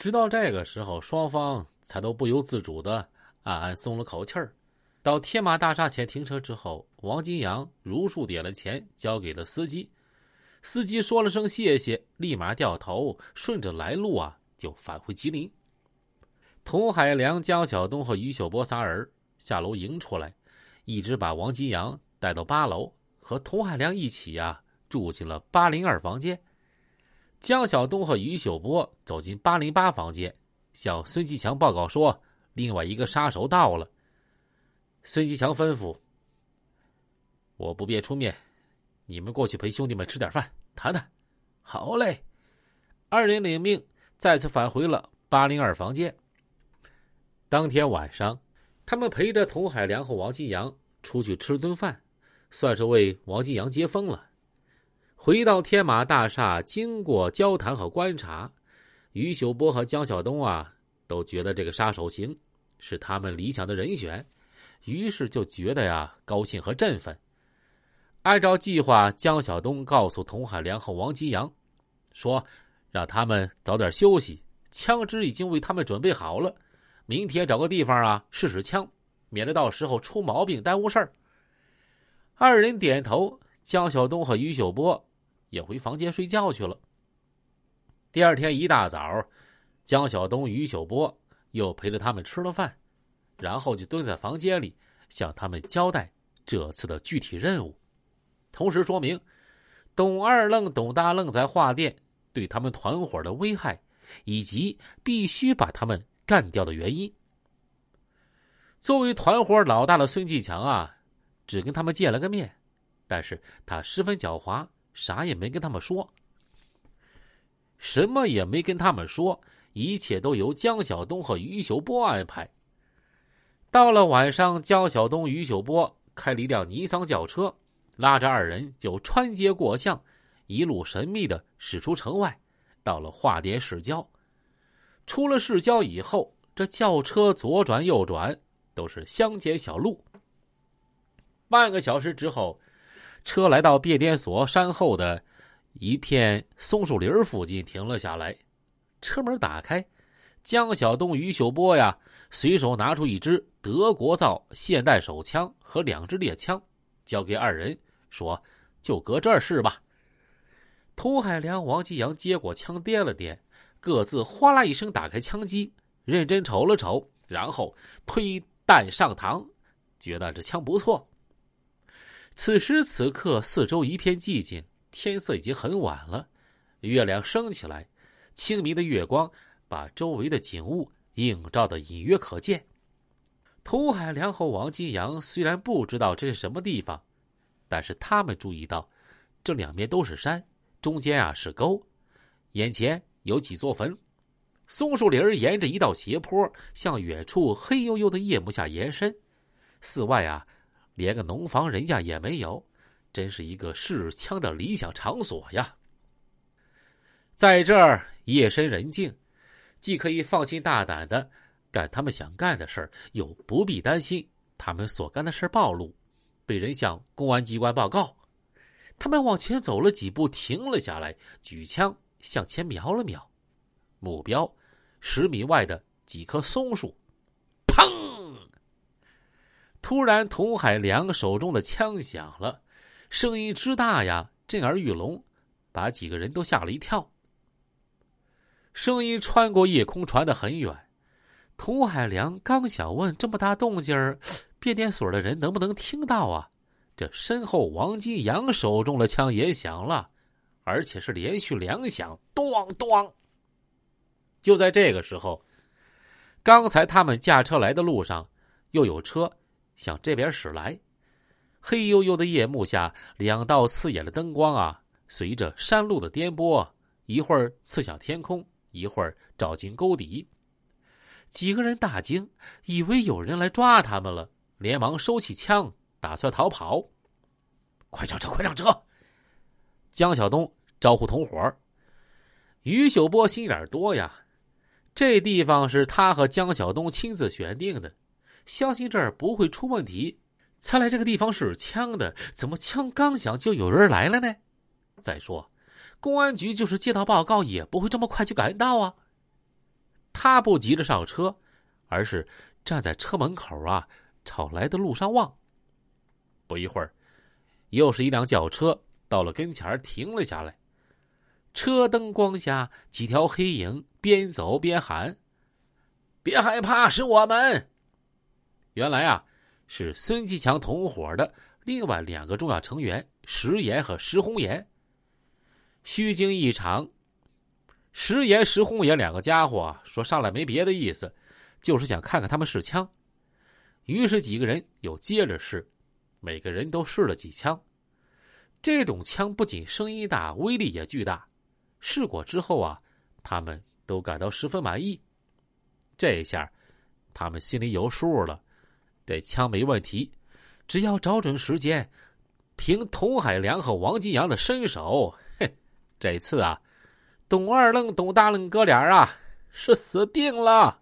直到这个时候，双方才都不由自主的暗暗松了口气儿。到天马大厦前停车之后，王金阳如数点了钱，交给了司机。司机说了声谢谢，立马掉头，顺着来路啊，就返回吉林。童海良、江小东和于秀波仨人下楼迎出来，一直把王金阳带到八楼，和童海良一起呀住进了八零二房间。江小东和于秀波走进八零八房间，向孙继强报告说，另外一个杀手到了。孙继强吩咐：“我不便出面，你们过去陪兄弟们吃点饭，谈谈。”好嘞，二人领命，再次返回了八零二房间。当天晚上，他们陪着童海良和王金阳出去吃顿饭，算是为王金阳接风了。回到天马大厦，经过交谈和观察，于秀波和江晓东啊都觉得这个杀手行，是他们理想的人选。于是就觉得呀，高兴和振奋。按照计划，江晓东告诉童海良和王金阳，说让他们早点休息，枪支已经为他们准备好了。明天找个地方啊试试枪，免得到时候出毛病耽误事儿。二人点头，江晓东和于秀波也回房间睡觉去了。第二天一大早，江晓东、于秀波又陪着他们吃了饭。然后就蹲在房间里，向他们交代这次的具体任务，同时说明董二愣、董大愣在画店对他们团伙的危害，以及必须把他们干掉的原因。作为团伙老大的孙继强啊，只跟他们见了个面，但是他十分狡猾，啥也没跟他们说，什么也没跟他们说，一切都由江晓东和于秀波安排。到了晚上，江晓东、于秀波开了一辆尼桑轿车，拉着二人就穿街过巷，一路神秘的驶出城外，到了化蝶市郊。出了市郊以后，这轿车左转右转都是乡间小路。半个小时之后，车来到变电所山后的一片松树林附近停了下来，车门打开，江晓东、于秀波呀。随手拿出一支德国造现代手枪和两支猎枪，交给二人，说：“就搁这儿试吧。”童海良、王继阳接过枪，掂了掂，各自哗啦一声打开枪机，认真瞅了瞅，然后推弹上膛，觉得这枪不错。此时此刻，四周一片寂静，天色已经很晚了，月亮升起来，清明的月光把周围的景物。映照的隐约可见。童海良和王金阳虽然不知道这是什么地方，但是他们注意到，这两边都是山，中间啊是沟，眼前有几座坟。松树林沿着一道斜坡向远处黑黝黝的夜幕下延伸。寺外啊，连个农房人家也没有，真是一个试枪的理想场所呀。在这儿，夜深人静。既可以放心大胆的干他们想干的事儿，又不必担心他们所干的事暴露，被人向公安机关报告。他们往前走了几步，停了下来，举枪向前瞄了瞄，目标十米外的几棵松树。砰！突然，童海良手中的枪响了，声音之大呀，震耳欲聋，把几个人都吓了一跳。声音穿过夜空，传得很远。童海良刚想问：“这么大动静，变电所的人能不能听到啊？”这身后，王金阳手中的枪也响了，而且是连续两响，咚咚。就在这个时候，刚才他们驾车来的路上，又有车向这边驶来。黑黝黝的夜幕下，两道刺眼的灯光啊，随着山路的颠簸，一会儿刺向天空。一会儿照进沟底，几个人大惊，以为有人来抓他们了，连忙收起枪，打算逃跑。快上车！快上车！江晓东招呼同伙于秀波心眼多呀，这地方是他和江晓东亲自选定的，相信这儿不会出问题，才来这个地方试枪的。怎么枪刚响就有人来了呢？再说。公安局就是接到报告，也不会这么快就赶到啊！他不急着上车，而是站在车门口啊，朝来的路上望。不一会儿，又是一辆轿车到了跟前停了下来。车灯光下，几条黑影边走边喊：“别害怕，是我们。”原来啊，是孙继强同伙的另外两个重要成员石岩和石红岩。虚惊一场。石岩、石红岩两个家伙说上来没别的意思，就是想看看他们试枪。于是几个人又接着试，每个人都试了几枪。这种枪不仅声音大，威力也巨大。试过之后啊，他们都感到十分满意。这一下，他们心里有数了，这枪没问题，只要找准时间，凭童海良和王金阳的身手，嘿，这次啊，董二愣、董大愣哥俩啊，是死定了。